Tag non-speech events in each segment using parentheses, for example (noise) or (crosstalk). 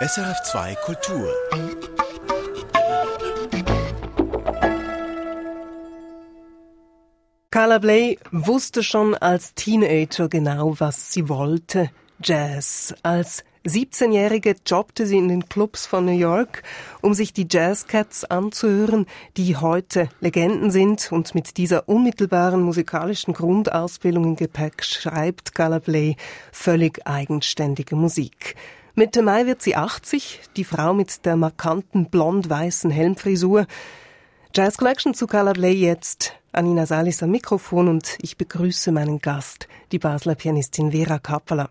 SRF2 Kultur. Carla Bley wusste schon als Teenager genau, was sie wollte. Jazz. Als 17-Jährige jobbte sie in den Clubs von New York, um sich die Jazzcats anzuhören, die heute Legenden sind und mit dieser unmittelbaren musikalischen Grundausbildung im Gepäck schreibt Carla Bley völlig eigenständige Musik. Mitte Mai wird sie 80, die Frau mit der markanten blond-weißen Helmfrisur. Jazz Collection zu Carla Bley jetzt. Anina Salis am Mikrofon und ich begrüße meinen Gast, die Basler Pianistin Vera Kappeler.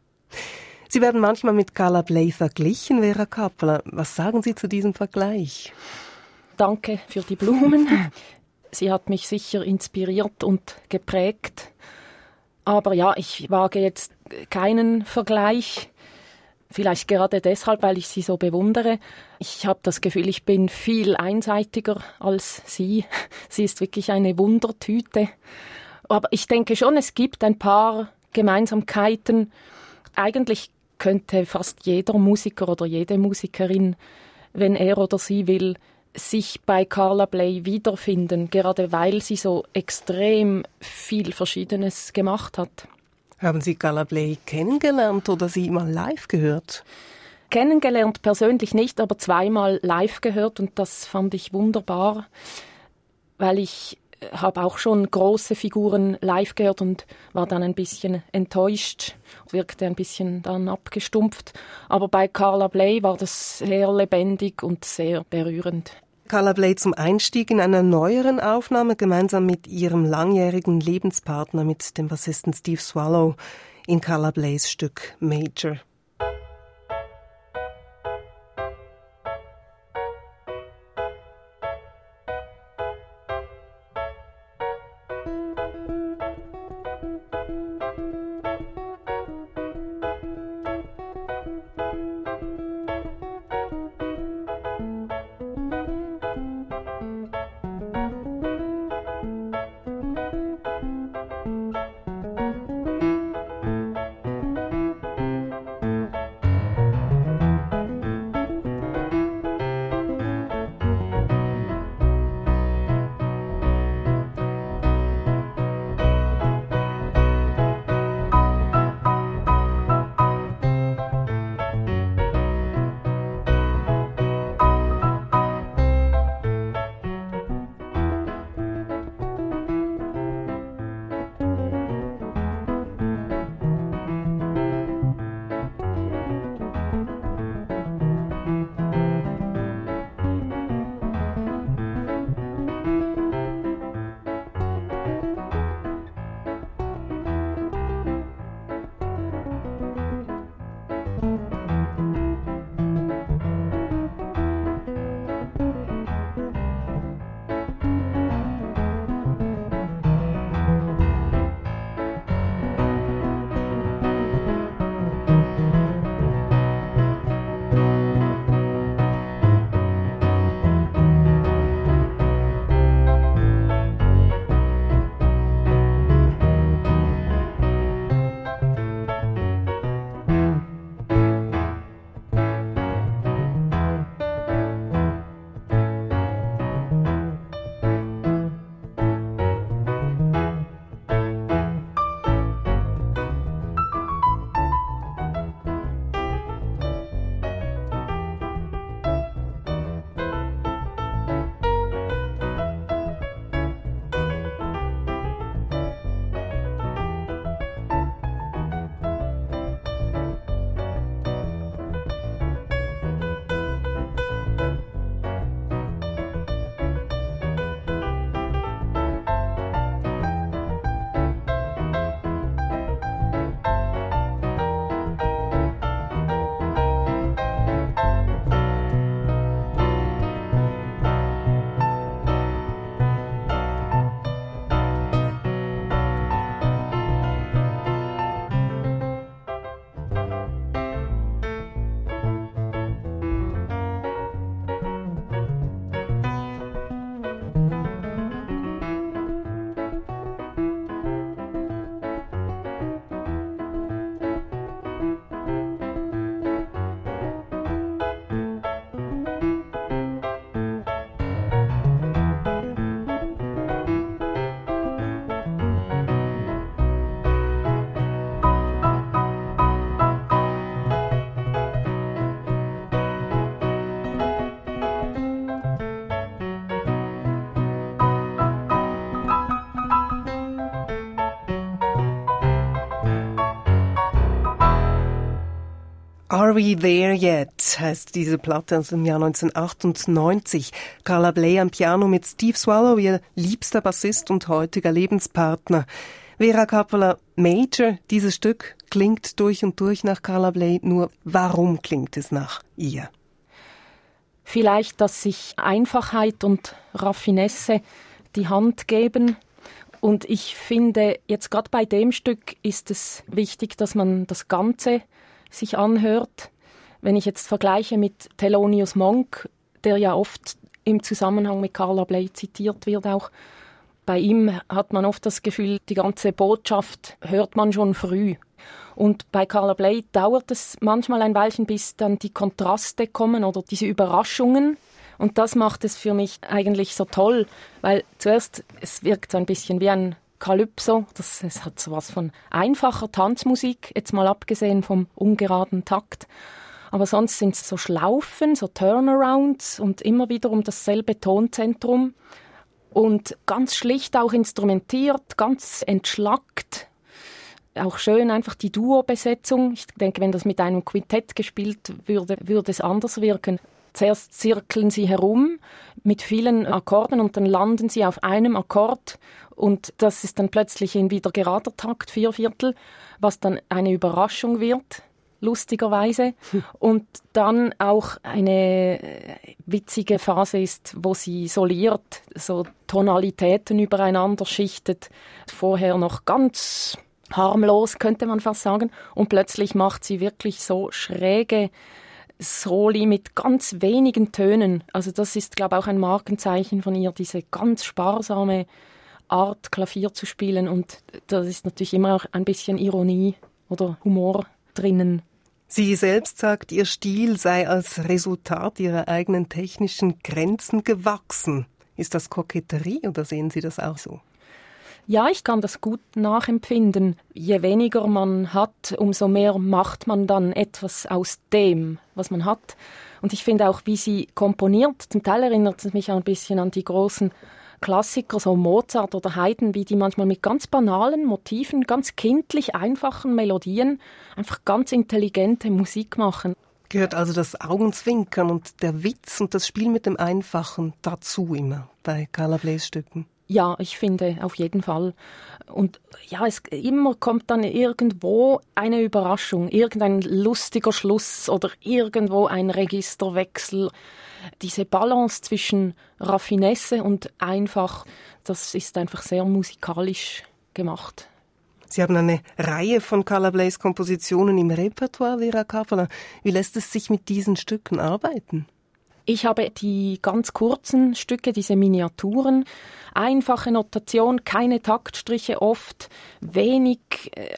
Sie werden manchmal mit Carla Bley verglichen, Vera Kappeler. Was sagen Sie zu diesem Vergleich? Danke für die Blumen. (laughs) Sie hat mich sicher inspiriert und geprägt. Aber ja, ich wage jetzt keinen Vergleich. Vielleicht gerade deshalb, weil ich sie so bewundere. Ich habe das Gefühl, ich bin viel einseitiger als sie. (laughs) Sie ist wirklich eine Wundertüte. Aber ich denke schon, es gibt ein paar Gemeinsamkeiten. Eigentlich könnte fast jeder Musiker oder jede Musikerin, wenn er oder sie will, sich bei Carla Bley wiederfinden, gerade weil sie so extrem viel Verschiedenes gemacht hat. Haben Sie Carla Bley kennengelernt oder sie mal live gehört? Kennengelernt persönlich nicht, aber zweimal live gehört und das fand ich wunderbar, weil ich habe auch schon große Figuren live gehört und war dann ein bisschen enttäuscht, wirkte ein bisschen dann abgestumpft. Aber bei Carla Bley war das sehr lebendig und sehr berührend. Carla Bley zum Einstieg in einer neueren Aufnahme gemeinsam mit ihrem langjährigen Lebenspartner, mit dem Bassisten Steve Swallow, in Carla Blays Stück Major. Are We There Yet heißt diese Platte aus dem Jahr 1998. Carla Bley am Piano mit Steve Swallow, ihr liebster Bassist und heutiger Lebenspartner. Vera Coppola Major, dieses Stück klingt durch und durch nach Carla Bley, nur warum klingt es nach ihr? Vielleicht, dass sich Einfachheit und Raffinesse die Hand geben. Und ich finde, jetzt gerade bei dem Stück ist es wichtig, dass man das Ganze sich anhört. Wenn ich jetzt vergleiche mit Thelonious Monk, der ja oft im Zusammenhang mit Carla Bley zitiert wird auch, bei ihm hat man oft das Gefühl, die ganze Botschaft hört man schon früh. Und bei Carla Bley dauert es manchmal ein Weilchen, bis dann die Kontraste kommen oder diese Überraschungen. Und das macht es für mich eigentlich so toll, weil zuerst es wirkt so ein bisschen wie ein Calypso. Das, es hat so was von einfacher Tanzmusik, jetzt mal abgesehen vom ungeraden Takt. Aber sonst sind es so Schlaufen, so Turnarounds und immer wieder um dasselbe Tonzentrum. Und ganz schlicht auch instrumentiert, ganz entschlackt. Auch schön einfach die Duo-Besetzung. Ich denke, wenn das mit einem Quintett gespielt würde, würde es anders wirken. Zuerst zirkeln sie herum mit vielen Akkorden und dann landen sie auf einem Akkord und das ist dann plötzlich in wieder gerader Takt, vier Viertel, was dann eine Überraschung wird, lustigerweise. (laughs) Und dann auch eine witzige Phase ist, wo sie soliert, so Tonalitäten übereinander schichtet. Vorher noch ganz harmlos, könnte man fast sagen. Und plötzlich macht sie wirklich so schräge Soli mit ganz wenigen Tönen. Also das ist, glaube ich, auch ein Markenzeichen von ihr, diese ganz sparsame Art, Klavier zu spielen. Und da ist natürlich immer auch ein bisschen Ironie oder Humor drinnen. Sie selbst sagt, ihr Stil sei als Resultat ihrer eigenen technischen Grenzen gewachsen. Ist das Koketterie oder sehen Sie das auch so? Ja, ich kann das gut nachempfinden. Je weniger man hat, umso mehr macht man dann etwas aus dem, was man hat. Und ich finde auch, wie sie komponiert, zum Teil erinnert es mich auch ein bisschen an die großen Klassiker, so Mozart oder Haydn, wie die manchmal mit ganz banalen Motiven, ganz kindlich einfachen Melodien einfach ganz intelligente Musik machen. Gehört also das Augenzwinkern und der Witz und das Spiel mit dem Einfachen dazu immer bei Carla Blays Stücken? Ja, ich finde auf jeden Fall. Und ja, es immer kommt dann irgendwo eine Überraschung, irgendein lustiger Schluss oder irgendwo ein Registerwechsel diese Balance zwischen Raffinesse und einfach, das ist einfach sehr musikalisch gemacht. Sie haben eine Reihe von Carla Blays Kompositionen im Repertoire, Vera Coppola. Wie lässt es sich mit diesen Stücken arbeiten? Ich habe die ganz kurzen Stücke, diese Miniaturen, einfache Notation, keine Taktstriche oft, wenig äh,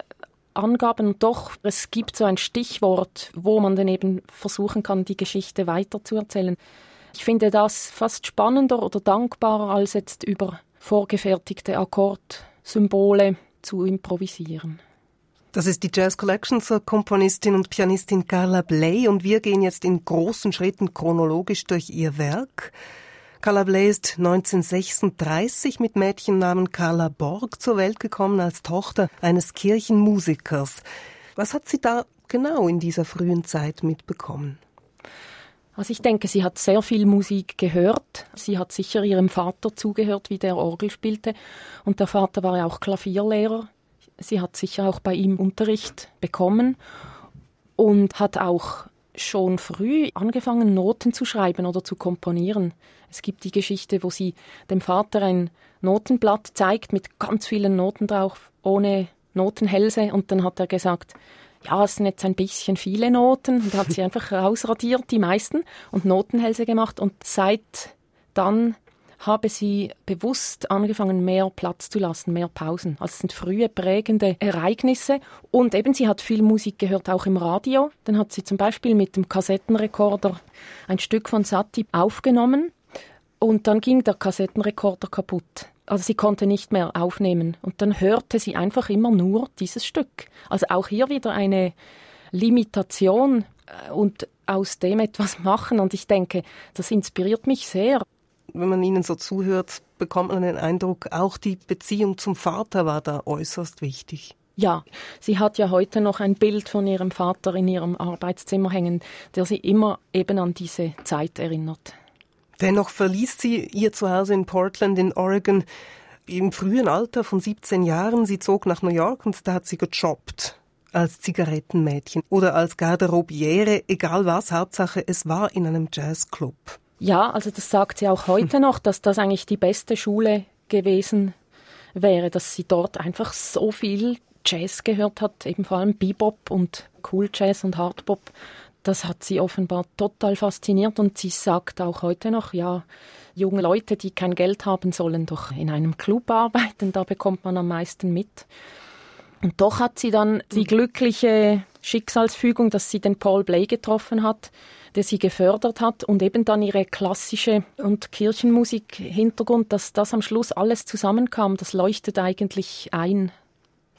Angaben doch, es gibt so ein Stichwort, wo man dann eben versuchen kann, die Geschichte weiterzuerzählen. Ich finde das fast spannender oder dankbarer, als jetzt über vorgefertigte Akkordsymbole zu improvisieren. Das ist die Jazz Collection zur Komponistin und Pianistin Carla Bley und wir gehen jetzt in großen Schritten chronologisch durch ihr Werk. Carla Bley ist 1936 mit Mädchennamen Carla Borg zur Welt gekommen als Tochter eines Kirchenmusikers. Was hat sie da genau in dieser frühen Zeit mitbekommen? Also ich denke, sie hat sehr viel Musik gehört. Sie hat sicher ihrem Vater zugehört, wie der Orgel spielte. Und der Vater war ja auch Klavierlehrer. Sie hat sicher auch bei ihm Unterricht bekommen und hat auch schon früh angefangen, Noten zu schreiben oder zu komponieren. Es gibt die Geschichte, wo sie dem Vater ein Notenblatt zeigt mit ganz vielen Noten drauf, ohne Notenhälse. Und dann hat er gesagt, ja, es sind jetzt ein bisschen viele Noten. Und hat sie einfach rausradiert, die meisten, und Notenhälse gemacht. Und seit dann habe sie bewusst angefangen, mehr Platz zu lassen, mehr Pausen. Also es sind frühe prägende Ereignisse. Und eben, sie hat viel Musik gehört, auch im Radio. Dann hat sie zum Beispiel mit dem Kassettenrekorder ein Stück von Satie aufgenommen. Und dann ging der Kassettenrekorder kaputt. Also sie konnte nicht mehr aufnehmen. Und dann hörte sie einfach immer nur dieses Stück. Also auch hier wieder eine Limitation äh, und aus dem etwas (laughs) machen. Und ich denke, das inspiriert mich sehr wenn man Ihnen so zuhört, bekommt man den Eindruck, auch die Beziehung zum Vater war da äußerst wichtig. Ja, sie hat ja heute noch ein Bild von ihrem Vater in ihrem Arbeitszimmer hängen, der sie immer eben an diese Zeit erinnert. Dennoch verließ sie ihr Zuhause in Portland in Oregon im frühen Alter von 17 Jahren. Sie zog nach New York und da hat sie gejobbt als Zigarettenmädchen oder als Garderobiere, egal was, Hauptsache es war in einem Jazzclub. Ja, also das sagt sie auch heute noch, dass das eigentlich die beste Schule gewesen wäre, dass sie dort einfach so viel Jazz gehört hat, eben vor allem Bebop und Cool Jazz und Hardbop. Das hat sie offenbar total fasziniert und sie sagt auch heute noch, ja, junge Leute, die kein Geld haben, sollen doch in einem Club arbeiten, da bekommt man am meisten mit. Und doch hat sie dann die glückliche Schicksalsfügung, dass sie den Paul Bley getroffen hat, der sie gefördert hat und eben dann ihre klassische und Kirchenmusik-Hintergrund, dass das am Schluss alles zusammenkam, das leuchtet eigentlich ein.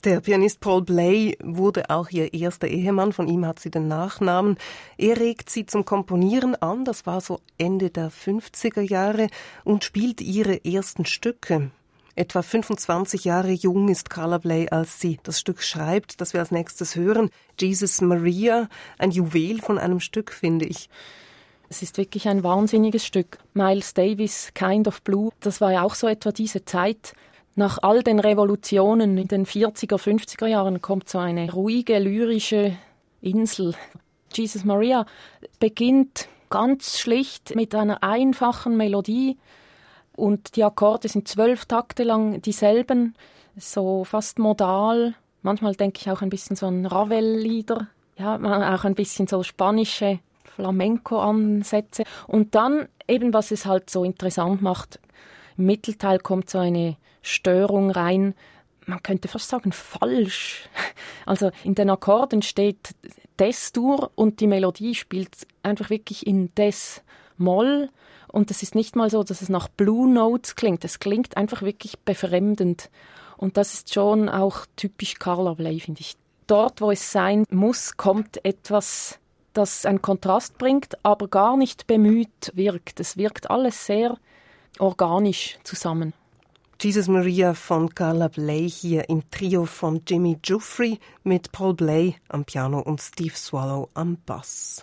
Der Pianist Paul Bley wurde auch ihr erster Ehemann, von ihm hat sie den Nachnamen. Er regt sie zum Komponieren an, das war so Ende der 50er Jahre, und spielt ihre ersten Stücke. Etwa 25 Jahre jung ist Carla Bley, als sie das Stück schreibt, das wir als nächstes hören. Jesus Maria, ein Juwel von einem Stück, finde ich. Es ist wirklich ein wahnsinniges Stück. Miles Davis, Kind of Blue, das war ja auch so etwa diese Zeit. Nach all den Revolutionen in den 40er, 50er Jahren kommt so eine ruhige, lyrische Insel. Jesus Maria beginnt ganz schlicht mit einer einfachen Melodie und die Akkorde sind zwölf Takte lang dieselben, so fast modal. Manchmal denke ich auch ein bisschen so an Ravel-Lieder, ja, auch ein bisschen so spanische Flamenco-Ansätze. Und dann eben, was es halt so interessant macht, im Mittelteil kommt so eine Störung rein, man könnte fast sagen falsch. (laughs) Also in den Akkorden steht Des-Dur und die Melodie spielt einfach wirklich in Des Moll und es ist nicht mal so, dass es nach Blue Notes klingt. Es klingt einfach wirklich befremdend und das ist schon auch typisch Carla Bley, finde ich. Dort, wo es sein muss, kommt etwas, das einen Kontrast bringt, aber gar nicht bemüht wirkt. Es wirkt alles sehr organisch zusammen. Jesus Maria von Carla Bley hier im Trio von Jimmy Giuffre mit Paul Bley am Piano und Steve Swallow am Bass.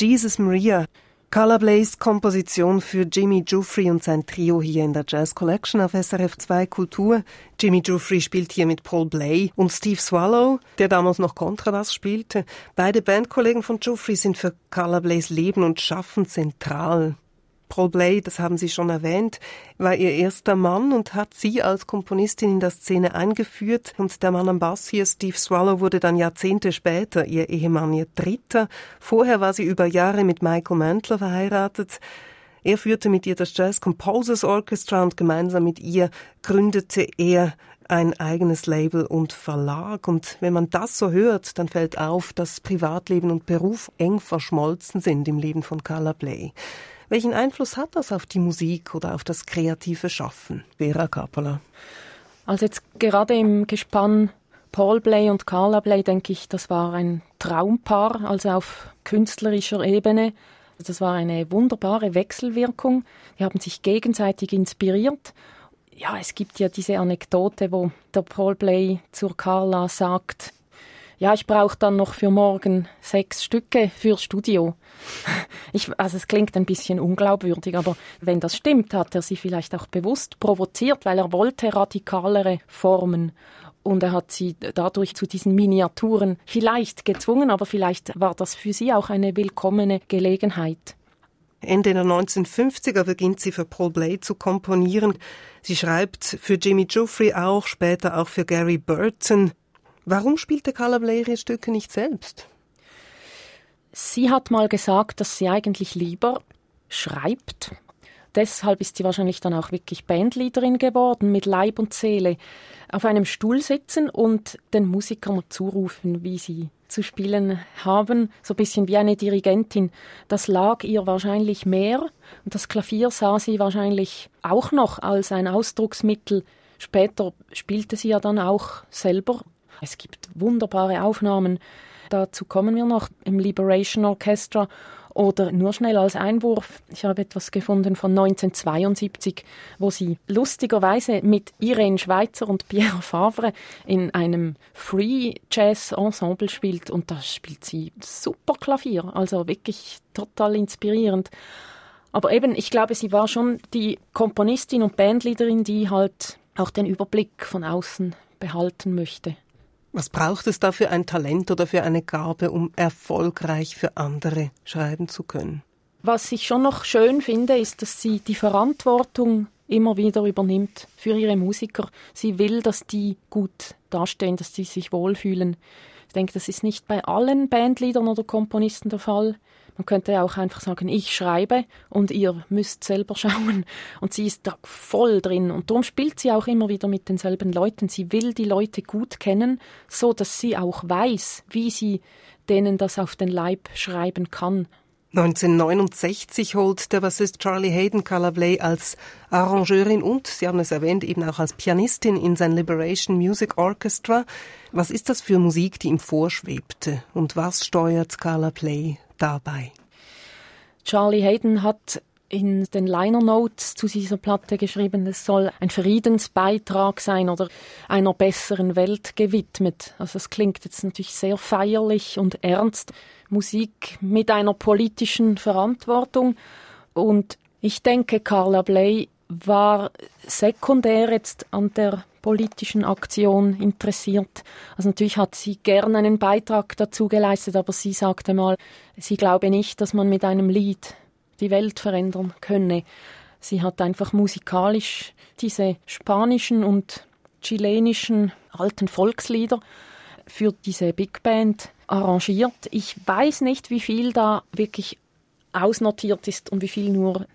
Jesus Maria. Carla Blaze Komposition für Jimmy Jufrey und sein Trio hier in der Jazz Collection auf SRF 2 Kultur. Jimmy Jufrey spielt hier mit Paul Bley und Steve Swallow, der damals noch Kontrabass spielte. Beide Bandkollegen von Jufrey sind für Carla Blaze Leben und Schaffen zentral. Paul Bley, das haben Sie schon erwähnt, war ihr erster Mann und hat sie als Komponistin in der Szene eingeführt. Und der Mann am Bass hier, Steve Swallow, wurde dann Jahrzehnte später ihr Ehemann, ihr Dritter. Vorher war sie über Jahre mit Michael Mantler verheiratet. Er führte mit ihr das Jazz Composers Orchestra und gemeinsam mit ihr gründete er ein eigenes Label und Verlag. Und wenn man das so hört, dann fällt auf, dass Privatleben und Beruf eng verschmolzen sind im Leben von Carla Bley. Welchen Einfluss hat das auf die Musik oder auf das kreative Schaffen, Vera Kapala? Also jetzt gerade im Gespann Paul Bley und Carla Bley, denke ich, das war ein Traumpaar, also auf künstlerischer Ebene. Das war eine wunderbare Wechselwirkung. Die haben sich gegenseitig inspiriert. Ja, es gibt ja diese Anekdote, wo der Paul Bley zur Carla sagt, ja, ich brauche dann noch für morgen sechs Stücke fürs Studio. (laughs) Ich, also es klingt ein bisschen unglaubwürdig, aber wenn das stimmt, hat er sie vielleicht auch bewusst provoziert, weil er wollte radikalere Formen. Und er hat sie dadurch zu diesen Miniaturen vielleicht gezwungen, aber vielleicht war das für sie auch eine willkommene Gelegenheit. Ende der 1950er beginnt sie für Paul Bley zu komponieren. Sie schreibt für Jimmy Jeffrey auch, später auch für Gary Burton. Warum spielte Carla Bley ihre Stücke nicht selbst? Sie hat mal gesagt, dass sie eigentlich lieber schreibt. Deshalb ist sie wahrscheinlich dann auch wirklich Bandleaderin geworden, mit Leib und Seele auf einem Stuhl sitzen und den Musikern zurufen, wie sie zu spielen haben, so ein bisschen wie eine Dirigentin. Das lag ihr wahrscheinlich mehr und das Klavier sah sie wahrscheinlich auch noch als ein Ausdrucksmittel. Später spielte sie ja dann auch selber es gibt wunderbare Aufnahmen. Dazu kommen wir noch im Liberation Orchestra oder nur schnell als Einwurf. Ich habe etwas gefunden von 1972, wo sie lustigerweise mit Irene Schweitzer und Pierre Favre in einem Free Jazz Ensemble spielt und da spielt sie super Klavier, also wirklich total inspirierend. Aber eben, ich glaube, sie war schon die Komponistin und Bandleaderin, die halt auch den Überblick von außen behalten möchte. Was braucht es da für ein Talent oder für eine Gabe, um erfolgreich für andere schreiben zu können? Was ich schon noch schön finde, ist, dass sie die Verantwortung immer wieder übernimmt für ihre Musiker. Sie will, dass die gut dastehen, dass sie sich wohlfühlen. Ich denke, das ist nicht bei allen Bandleadern oder Komponisten der Fall. Man könnte auch einfach sagen, ich schreibe und ihr müsst selber (laughs) schauen. Und sie ist da voll drin. Und darum spielt sie auch immer wieder mit denselben Leuten. Sie will die Leute gut kennen, so dass sie auch weiß, wie sie denen das auf den Leib schreiben kann. 1969 holt der Bassist Charlie Hayden Bley als Arrangeurin und, Sie haben es erwähnt, eben auch als Pianistin in sein Liberation Music Orchestra. Was ist das für Musik, die ihm vorschwebte? Und was steuert Carla Play dabei? Charlie Hayden hat in den Liner Notes zu dieser Platte geschrieben, es soll ein Friedensbeitrag sein oder einer besseren Welt gewidmet. Also es klingt jetzt natürlich sehr feierlich und ernst. Musik mit einer politischen Verantwortung. Und ich denke, Carla Bley war sekundär jetzt an der politischen Aktion interessiert. Also natürlich hat sie gern einen Beitrag dazu geleistet, aber sie sagte mal, sie glaube nicht, dass man mit einem Lied die Welt verändern könne. Sie hat einfach musikalisch diese spanischen und chilenischen alten Volkslieder für diese Big Band arrangiert. Ich weiß nicht, wie viel da wirklich ausnotiert ist und wie viel nur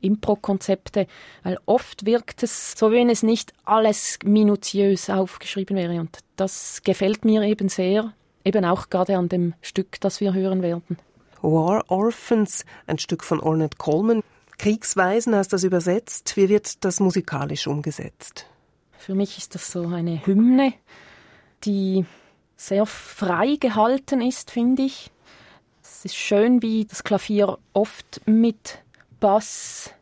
Impro-Konzepte, weil oft wirkt es so, wenn es nicht alles minutiös aufgeschrieben wäre. Und das gefällt mir eben sehr, eben auch gerade an dem Stück, das wir hören werden. War Orphans, ein Stück von Ornette Coleman. Kriegsweisen heißt das übersetzt. Wie wird das musikalisch umgesetzt? Für mich ist das so eine Hymne, die sehr frei gehalten ist, finde ich. Es ist schön, wie das Klavier oft mit Bass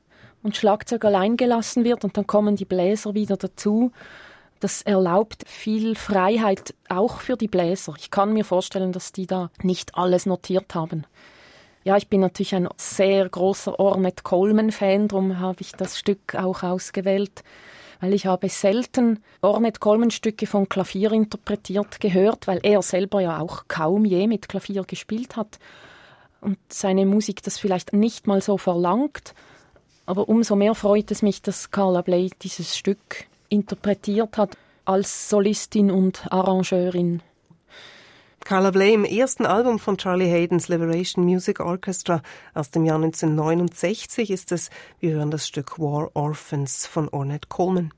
und Schlagzeug allein gelassen wird und dann kommen die Bläser wieder dazu. Das erlaubt viel Freiheit auch für die Bläser. Ich kann mir vorstellen, dass die da nicht alles notiert haben. Ja, ich bin natürlich ein sehr großer Ornette Coleman-Fan, darum habe ich das Stück auch ausgewählt, weil ich habe selten Ornette Coleman-Stücke von Klavier interpretiert gehört, weil er selber ja auch kaum je mit Klavier gespielt hat und seine Musik das vielleicht nicht mal so verlangt. Aber umso mehr freut es mich, dass Carla Bley dieses Stück interpretiert hat als Solistin und Arrangeurin. Carla Bley im ersten Album von Charlie Haydens Liberation Music Orchestra aus dem Jahr 1969 ist es, wir hören das Stück War Orphans von Ornette Coleman.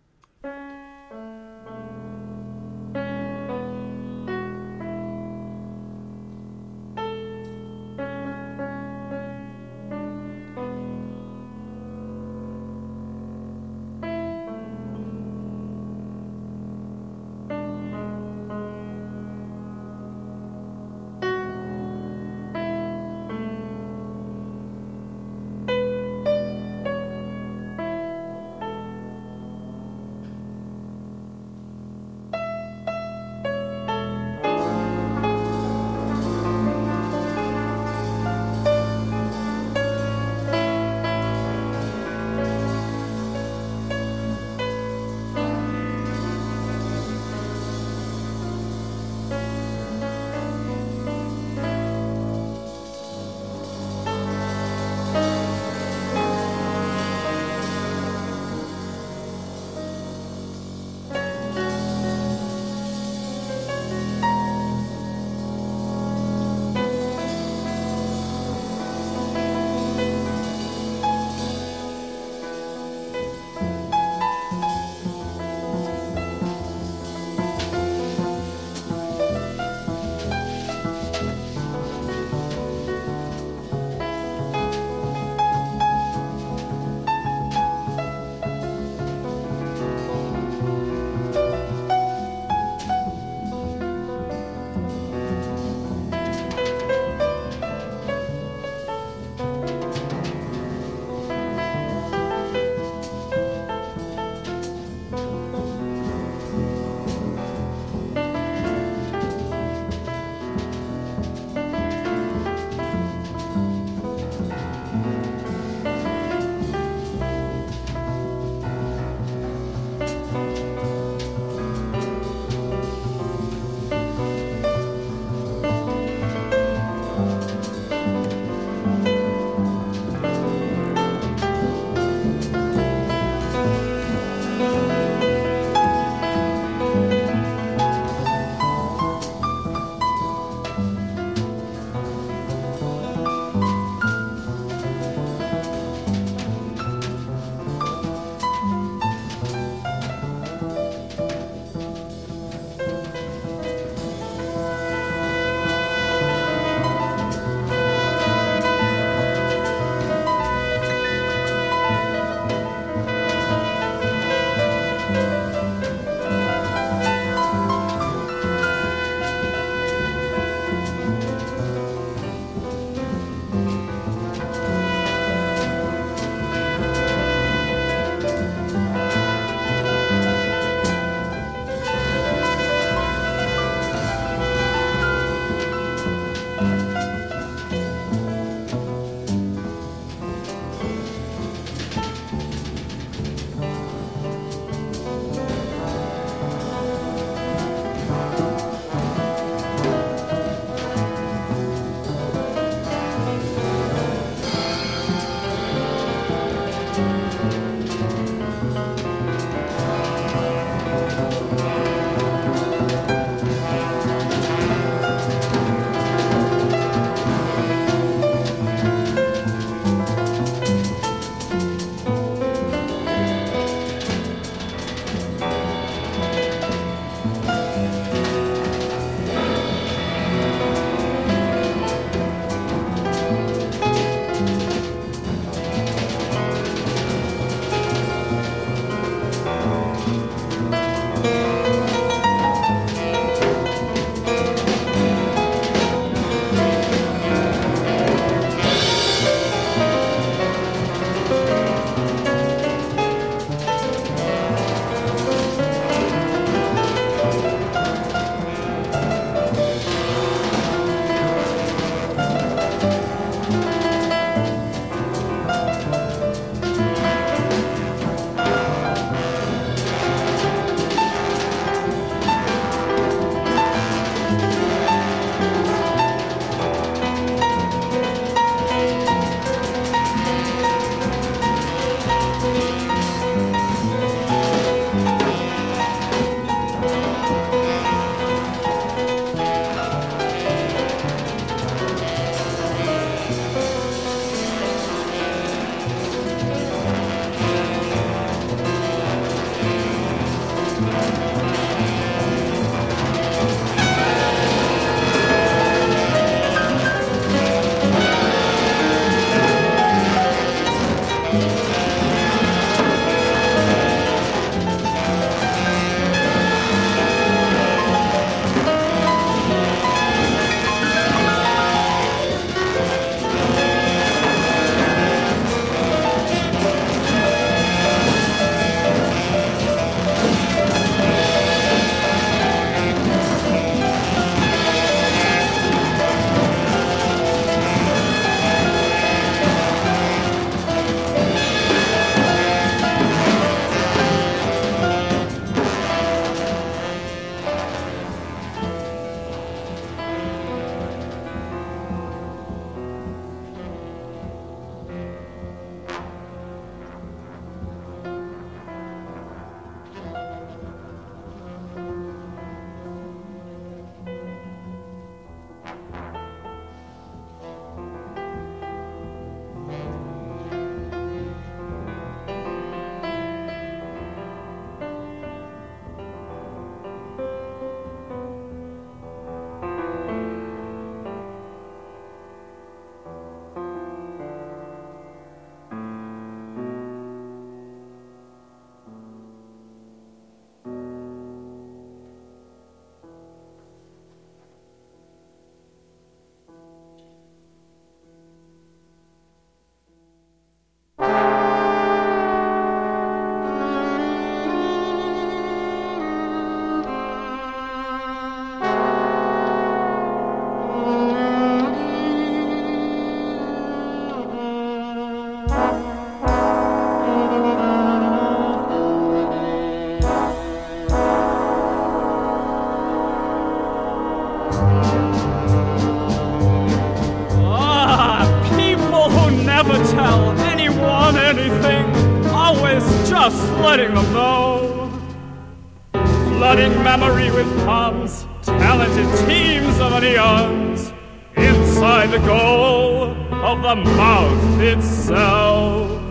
Flooding memory with puns, talented teams of neons inside the goal of the mouth itself.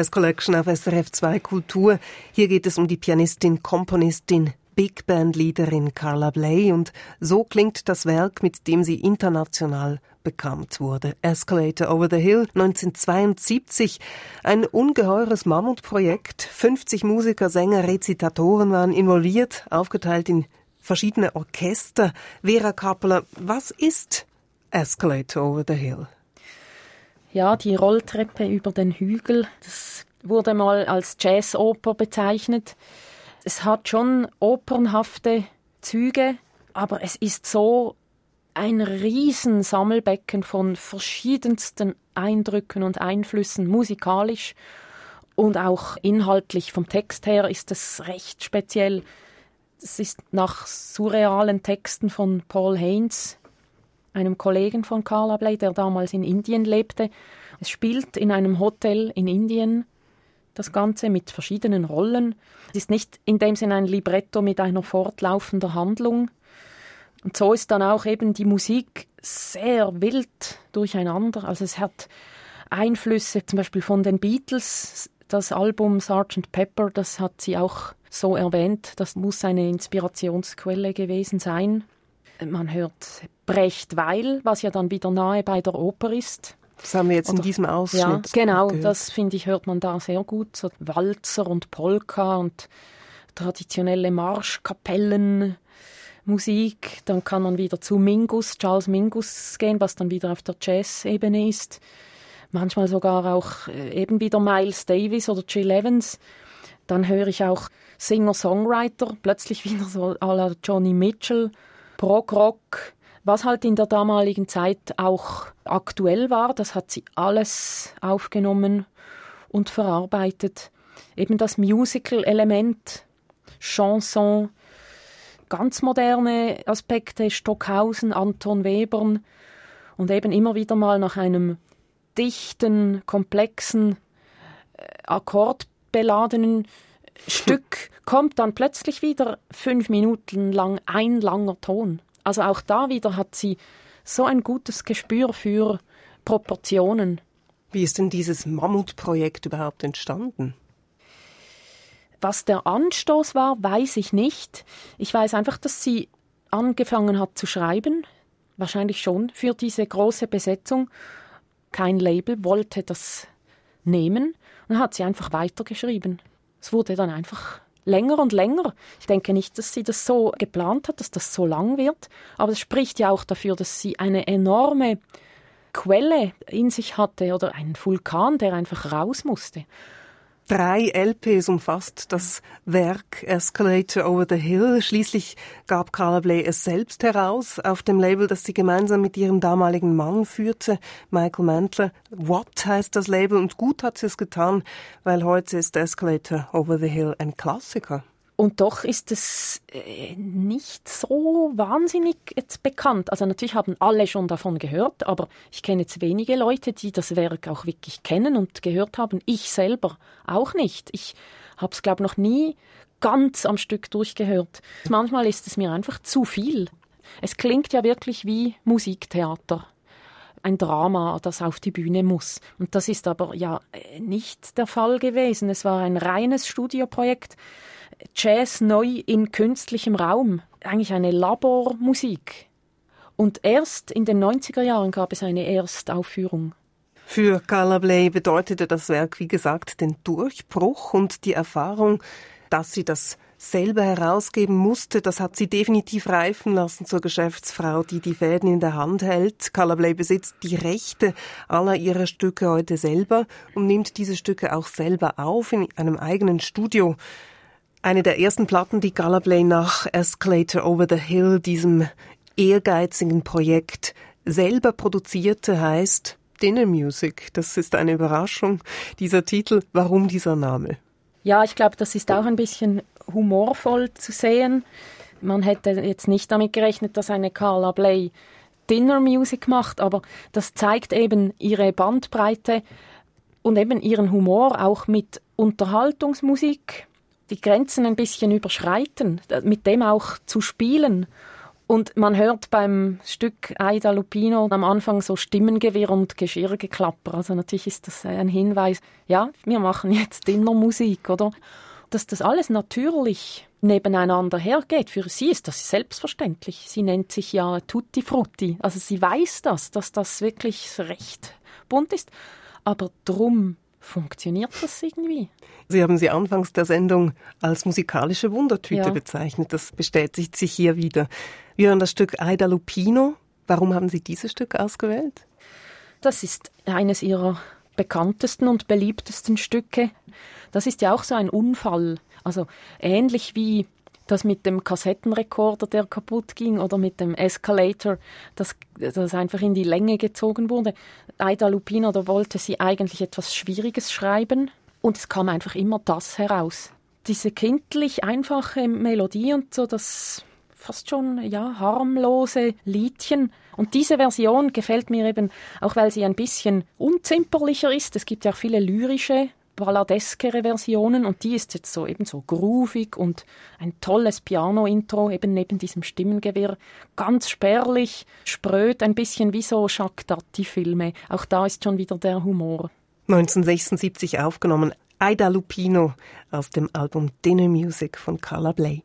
Jazz Collection auf SRF 2 Kultur. Hier geht es um die Pianistin, Komponistin, Big Band Leaderin Carla Bley und so klingt das Werk, mit dem sie international bekannt wurde. Escalator Over the Hill 1972. Ein ungeheures Mammutprojekt. 50 Musiker, Sänger, Rezitatoren waren involviert, aufgeteilt in verschiedene Orchester. Vera Kappeler, was ist Escalator Over the Hill? Ja, die Rolltreppe über den Hügel, das wurde mal als Jazzoper bezeichnet. Es hat schon opernhafte Züge, aber es ist so ein riesen Sammelbecken von verschiedensten Eindrücken und Einflüssen, musikalisch und auch inhaltlich. Vom Text her ist es recht speziell. Es ist nach surrealen Texten von Paul Haynes, einem Kollegen von Carla Bley, der damals in Indien lebte. Es spielt in einem Hotel in Indien das Ganze mit verschiedenen Rollen. Es ist nicht in dem Sinne ein Libretto mit einer fortlaufenden Handlung, und so ist dann auch eben die Musik sehr wild durcheinander. Also es hat Einflüsse zum Beispiel von den Beatles. Das Album Sgt. Pepper, das hat sie auch so erwähnt. Das muss eine Inspirationsquelle gewesen sein. Man hört Brecht Weil, was ja dann wieder nahe bei der Oper ist. Das haben wir jetzt Oder, in diesem Ausschnitt. Ja, genau, gehört. das finde ich, hört man da sehr gut. So Walzer und Polka und traditionelle Marschkapellen Musik. Dann kann man wieder zu Mingus, Charles Mingus gehen, was dann wieder auf der Jazz-Ebene ist. Manchmal sogar auch äh, eben wieder Miles Davis oder Jill Evans. Dann höre ich auch Singer-Songwriter, plötzlich (laughs) wieder so à la Johnny Mitchell, Prog-Rock, was halt in der damaligen Zeit auch aktuell war. Das hat sie alles aufgenommen und verarbeitet. Eben das Musical-Element, Chanson, ganz moderne Aspekte, Stockhausen, Anton Webern und eben immer wieder mal nach einem dichten, komplexen, äh, akkordbeladenen (laughs) Stück kommt dann plötzlich wieder fünf Minuten lang ein langer Ton. Also auch da wieder hat sie so ein gutes Gespür für Proportionen. Wie ist denn dieses Mammutprojekt überhaupt entstanden? Was der Anstoß war, weiß ich nicht. Ich weiß einfach, dass sie angefangen hat zu schreiben, wahrscheinlich schon für diese große Besetzung. Kein Label wollte das nehmen und hat sie einfach weitergeschrieben. Es wurde dann einfach länger und länger. Ich denke nicht, dass sie das so geplant hat, dass das so lang wird, aber es spricht ja auch dafür, dass sie eine enorme Quelle in sich hatte oder einen Vulkan, der einfach raus musste. Drei LPs umfasst das Werk Escalator Over the Hill. Schließlich gab Carla Bley es selbst heraus auf dem Label, das sie gemeinsam mit ihrem damaligen Mann führte, Michael Mantler. What heißt das Label und gut hat sie es getan, weil heute ist Escalator Over the Hill ein Klassiker. Und doch ist es äh, nicht so wahnsinnig jetzt bekannt. Also natürlich haben alle schon davon gehört, aber ich kenne jetzt wenige Leute, die das Werk auch wirklich kennen und gehört haben. Ich selber auch nicht. Ich habe es, glaube ich, noch nie ganz am Stück durchgehört. Manchmal ist es mir einfach zu viel. Es klingt ja wirklich wie Musiktheater ein Drama, das auf die Bühne muss. Und das ist aber ja äh, nicht der Fall gewesen. Es war ein reines Studioprojekt Jazz neu in künstlichem Raum. Eigentlich eine Labormusik. Und erst in den 90er Jahren gab es eine Erstaufführung. Für Carla Bley bedeutete das Werk, wie gesagt, den Durchbruch und die Erfahrung, dass sie das selber herausgeben musste, das hat sie definitiv reifen lassen zur Geschäftsfrau, die die Fäden in der Hand hält. Carla Bley besitzt die Rechte aller ihrer Stücke heute selber und nimmt diese Stücke auch selber auf in einem eigenen Studio. Eine der ersten Platten, die Galablay nach Escalator Over the Hill, diesem ehrgeizigen Projekt, selber produzierte, heißt Dinner Music. Das ist eine Überraschung, dieser Titel. Warum dieser Name? Ja, ich glaube, das ist auch ein bisschen humorvoll zu sehen. Man hätte jetzt nicht damit gerechnet, dass eine Carla Bley Dinner Music macht, aber das zeigt eben ihre Bandbreite und eben ihren Humor auch mit Unterhaltungsmusik, die Grenzen ein bisschen überschreiten, mit dem auch zu spielen. Und man hört beim Stück Aida Lupino am Anfang so Stimmengewirr und Geschirrgeklapper. Also natürlich ist das ein Hinweis, ja, wir machen jetzt Dinnermusik, oder? Dass das alles natürlich nebeneinander hergeht. Für sie ist das selbstverständlich. Sie nennt sich ja Tutti Frutti. Also sie weiß das, dass das wirklich recht bunt ist. Aber drum funktioniert das irgendwie. Sie haben sie anfangs der Sendung als musikalische Wundertüte ja. bezeichnet. Das bestätigt sich hier wieder. Wir hören das Stück Aida Lupino. Warum haben Sie dieses Stück ausgewählt? Das ist eines Ihrer bekanntesten und beliebtesten Stücke. Das ist ja auch so ein Unfall. Also ähnlich wie das mit dem Kassettenrekorder, der kaputt ging, oder mit dem Escalator, das, das einfach in die Länge gezogen wurde. Aida Lupino, da wollte sie eigentlich etwas Schwieriges schreiben und es kam einfach immer das heraus. Diese kindlich einfache Melodie und so, das fast schon ja harmlose Liedchen. Und diese Version gefällt mir eben auch, weil sie ein bisschen unzimperlicher ist. Es gibt ja auch viele lyrische balladeskere Versionen und die ist jetzt so eben so groovig und ein tolles Piano-Intro eben neben diesem Stimmengewirr. Ganz spärlich, spröd, ein bisschen wie so Jacques Dati-Filme. Auch da ist schon wieder der Humor. 1976 aufgenommen, Aida Lupino aus dem Album Dinner Music von Carla Bley.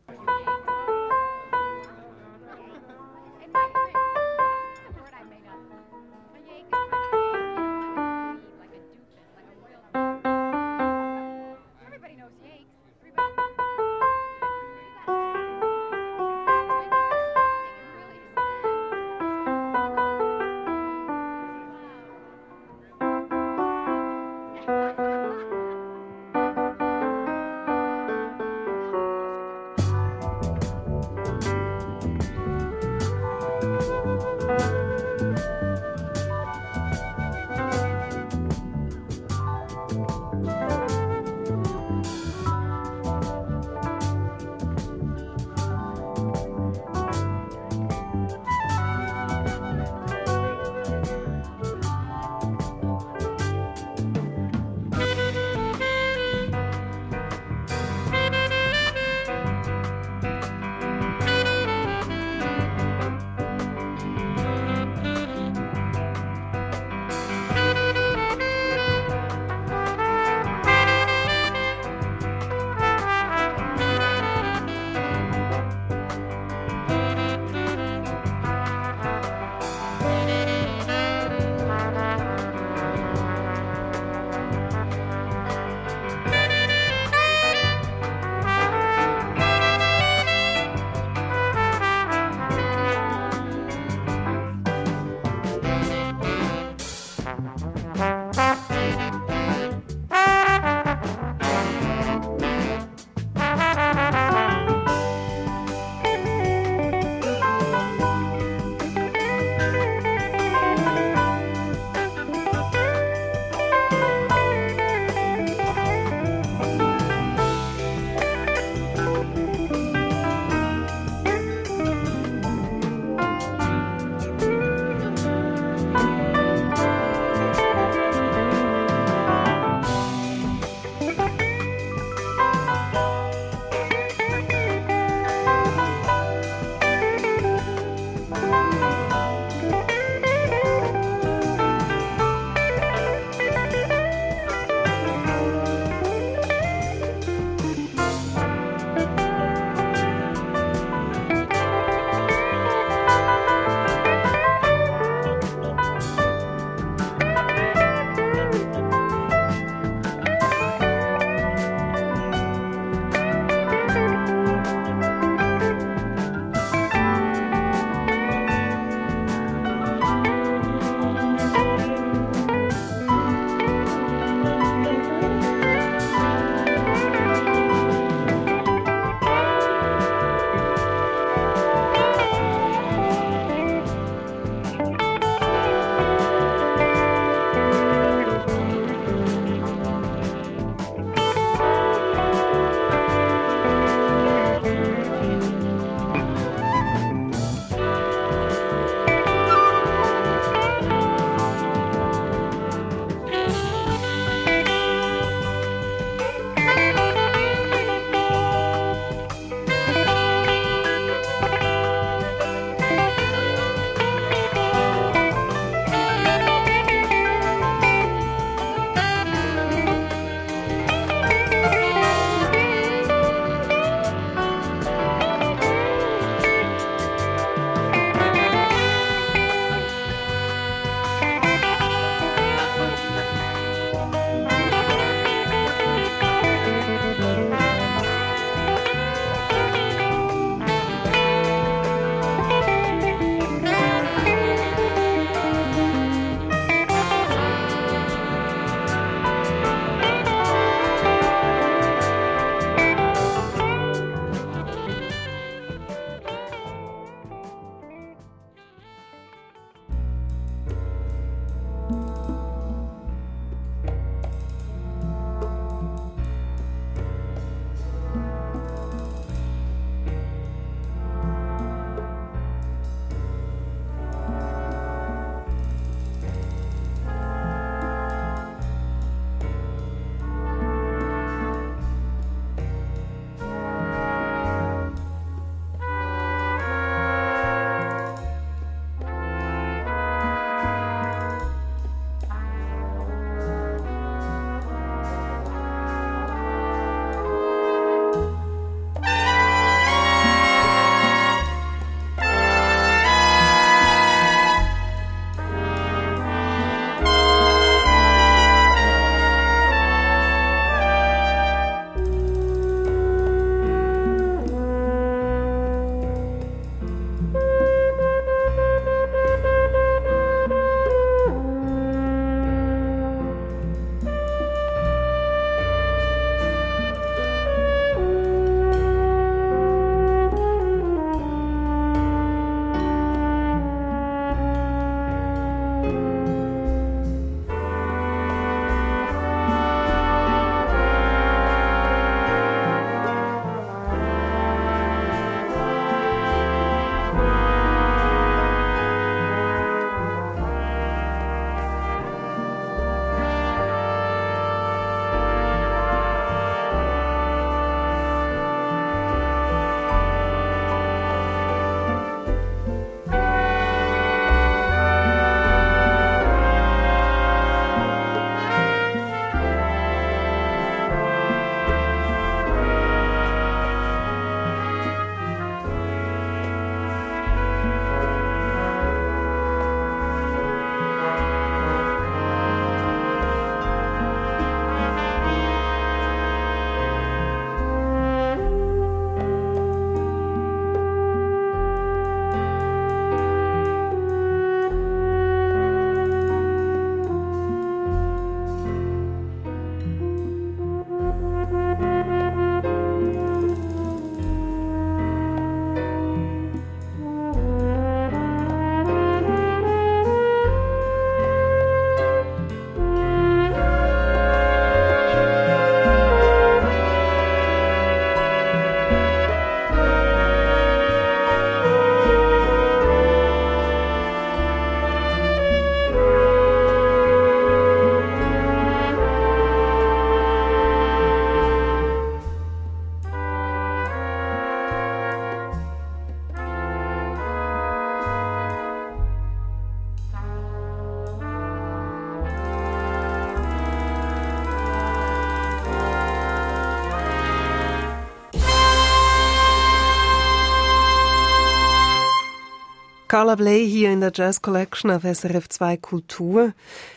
Carla Bley hier in der Jazz Collection auf SRF 2 Kultur.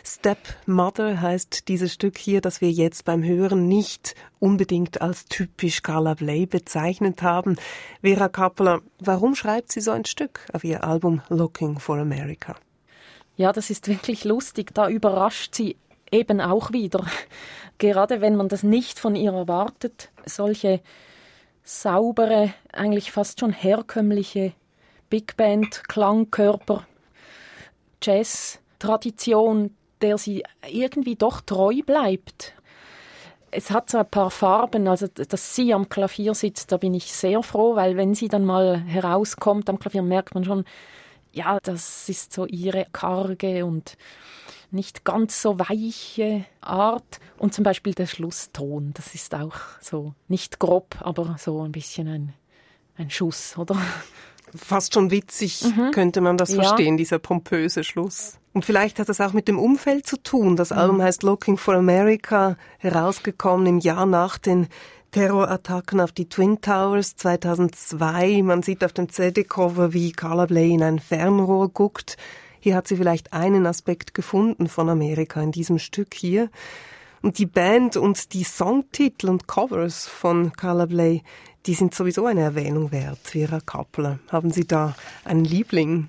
Step Mother heißt dieses Stück hier, das wir jetzt beim Hören nicht unbedingt als typisch Carla Bley bezeichnet haben. Vera Kappeler, warum schreibt sie so ein Stück auf ihr Album Looking for America? Ja, das ist wirklich lustig. Da überrascht sie eben auch wieder. Gerade wenn man das nicht von ihr erwartet, solche saubere, eigentlich fast schon herkömmliche Big Band, Klangkörper, Jazz-Tradition, der sie irgendwie doch treu bleibt. Es hat so ein paar Farben, also dass sie am Klavier sitzt, da bin ich sehr froh, weil wenn sie dann mal herauskommt am Klavier, merkt man schon, ja, das ist so ihre karge und nicht ganz so weiche Art. Und zum Beispiel der Schlusston, das ist auch so nicht grob, aber so ein bisschen ein, ein Schuss, oder? Fast schon witzig mhm. könnte man das ja. verstehen, dieser pompöse Schluss. Und vielleicht hat das auch mit dem Umfeld zu tun. Das mhm. Album heißt Looking for America, herausgekommen im Jahr nach den Terrorattacken auf die Twin Towers 2002. Man sieht auf dem CD-Cover, wie Carla Bley in ein Fernrohr guckt. Hier hat sie vielleicht einen Aspekt gefunden von Amerika in diesem Stück hier. Und die Band und die Songtitel und Covers von Carla Bley, die sind sowieso eine Erwähnung wert. Vera Kappler, haben Sie da einen Liebling?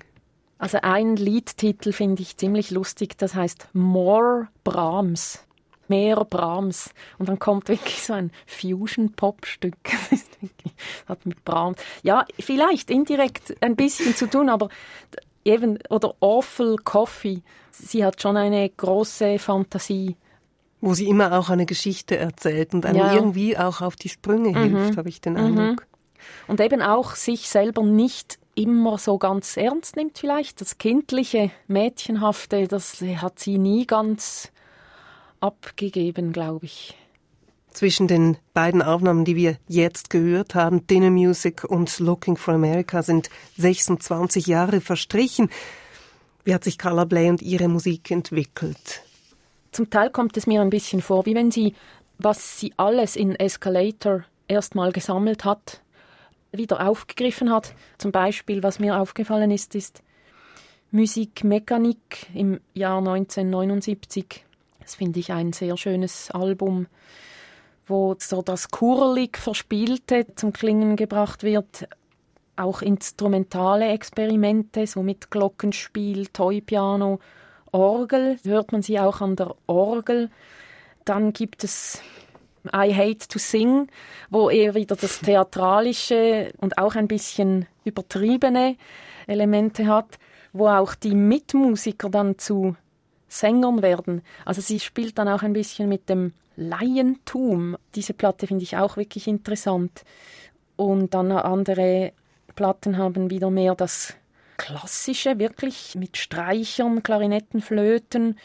Also ein Liedtitel finde ich ziemlich lustig, das heißt More Brahms. Mehr Brahms. Und dann kommt wirklich so ein Fusion-Pop-Stück. (laughs) hat mit Brahms. Ja, vielleicht indirekt ein bisschen zu tun, aber eben, oder Awful Coffee. Sie hat schon eine große Fantasie. Wo sie immer auch eine Geschichte erzählt und einem ja. irgendwie auch auf die Sprünge mhm. hilft, habe ich den mhm. Eindruck. Und eben auch sich selber nicht immer so ganz ernst nimmt vielleicht. Das kindliche, mädchenhafte, das hat sie nie ganz abgegeben, glaube ich. Zwischen den beiden Aufnahmen, die wir jetzt gehört haben, Dinner Music und Looking for America, sind 26 Jahre verstrichen. Wie hat sich Carla Bley und ihre Musik entwickelt? Zum Teil kommt es mir ein bisschen vor, wie wenn sie, was sie alles in Escalator erstmal gesammelt hat, wieder aufgegriffen hat. Zum Beispiel, was mir aufgefallen ist, ist Musikmechanik im Jahr 1979. Das finde ich ein sehr schönes Album wo so das kurlig Verspielte zum Klingen gebracht wird. Auch instrumentale Experimente, so mit Glockenspiel, Toy-Piano, Orgel, hört man sie auch an der Orgel. Dann gibt es I Hate to Sing, wo eher wieder das Theatralische und auch ein bisschen übertriebene Elemente hat, wo auch die Mitmusiker dann zu Sängern werden. Also sie spielt dann auch ein bisschen mit dem Laientum. Diese Platte finde ich auch wirklich interessant. Und dann andere Platten haben wieder mehr das Klassische, wirklich mit Streichern, Klarinetten, Flöten,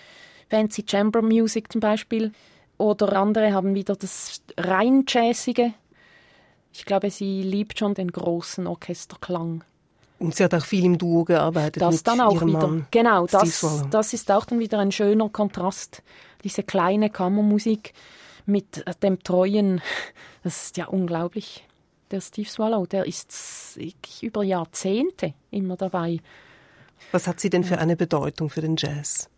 Fancy Chamber Music zum Beispiel. Oder andere haben wieder das rein Jazzige. Ich glaube, sie liebt schon den großen Orchesterklang. Und sie hat auch viel im Duo gearbeitet. Das mit dann auch ihrem wieder. Mann, genau, das, das ist auch dann wieder ein schöner Kontrast. Diese kleine Kammermusik mit dem treuen, (laughs) das ist ja unglaublich. Der Steve Swallow, der ist über Jahrzehnte immer dabei. Was hat sie denn für eine Bedeutung für den Jazz?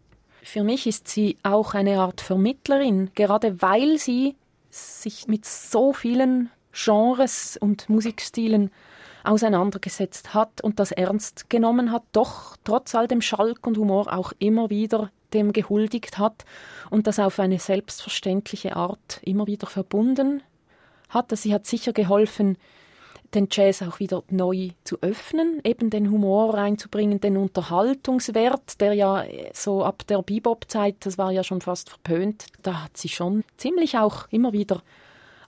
Für mich ist sie auch eine Art Vermittlerin, gerade weil sie sich mit so vielen Genres und Musikstilen auseinandergesetzt hat und das ernst genommen hat, doch trotz all dem Schalk und Humor auch immer wieder dem gehuldigt hat und das auf eine selbstverständliche Art immer wieder verbunden hat. Sie hat sicher geholfen, den Jazz auch wieder neu zu öffnen, eben den Humor reinzubringen, den Unterhaltungswert, der ja so ab der Bebop-Zeit, das war ja schon fast verpönt, da hat sie schon ziemlich auch immer wieder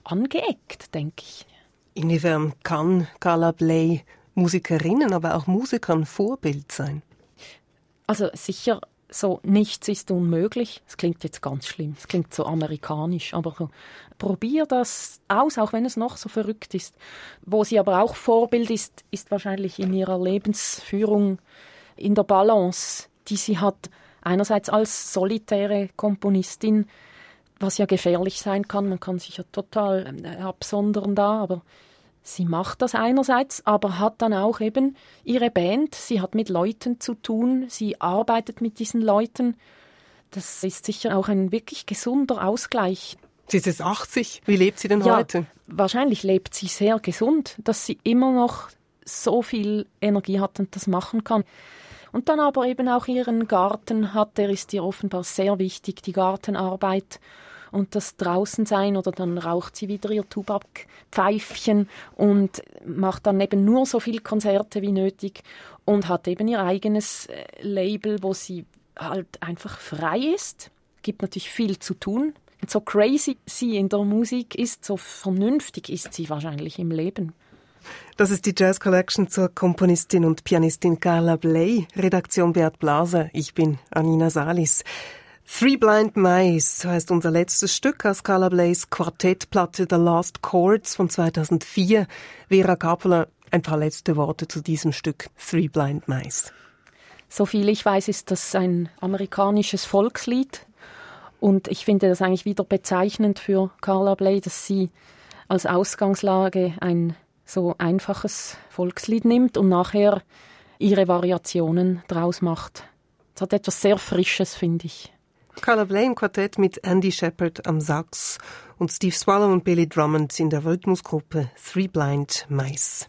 angeeckt, denke ich. Inwiefern kann Carla Bley Musikerinnen, aber auch Musikern Vorbild sein? Also sicher so nichts ist unmöglich. Es klingt jetzt ganz schlimm, es klingt so amerikanisch, aber so, probier das aus, auch wenn es noch so verrückt ist. Wo sie aber auch Vorbild ist, ist wahrscheinlich in ihrer Lebensführung, in der Balance, die sie hat. Einerseits als solitäre Komponistin, was ja gefährlich sein kann. Man kann sich ja total äh, absondern da, aber Sie macht das einerseits, aber hat dann auch eben ihre Band. Sie hat mit Leuten zu tun. Sie arbeitet mit diesen Leuten. Das ist sicher auch ein wirklich gesunder Ausgleich. Sie ist jetzt 80. Wie lebt sie denn ja, heute? Wahrscheinlich lebt sie sehr gesund, dass sie immer noch so viel Energie hat und das machen kann. Und dann aber eben auch ihren Garten hat, der ist ihr offenbar sehr wichtig, die Gartenarbeit und das Draußensein oder dann raucht sie wieder ihr Tubak-Pfeifchen und macht dann eben nur so viel Konzerte wie nötig und hat eben ihr eigenes äh, Label, wo sie halt einfach frei ist. Gibt natürlich viel zu tun. Und so crazy sie in der Musik ist, so vernünftig ist sie wahrscheinlich im Leben. Das ist die Jazz Collection zur Komponistin und Pianistin Carla Bley, Redaktion Beat Blaser. Ich bin Anina Salis. Three Blind Mice heißt unser letztes Stück aus Carla Blays Quartettplatte The Last Chords von 2004. Vera Kapeler, ein paar letzte Worte zu diesem Stück Three Blind Mice. So viel ich weiß, ist das ein amerikanisches Volkslied. Und ich finde das eigentlich wieder bezeichnend für Carla Bley, dass sie als Ausgangslage ein so einfaches Volkslied nimmt und nachher ihre Variationen draus macht. Es hat etwas sehr Frisches, finde ich. Carla Bley Quartett mit Andy Shepard am Sax und Steve Swallow und Billy Drummond in der Rhythmusgruppe Three Blind Mice.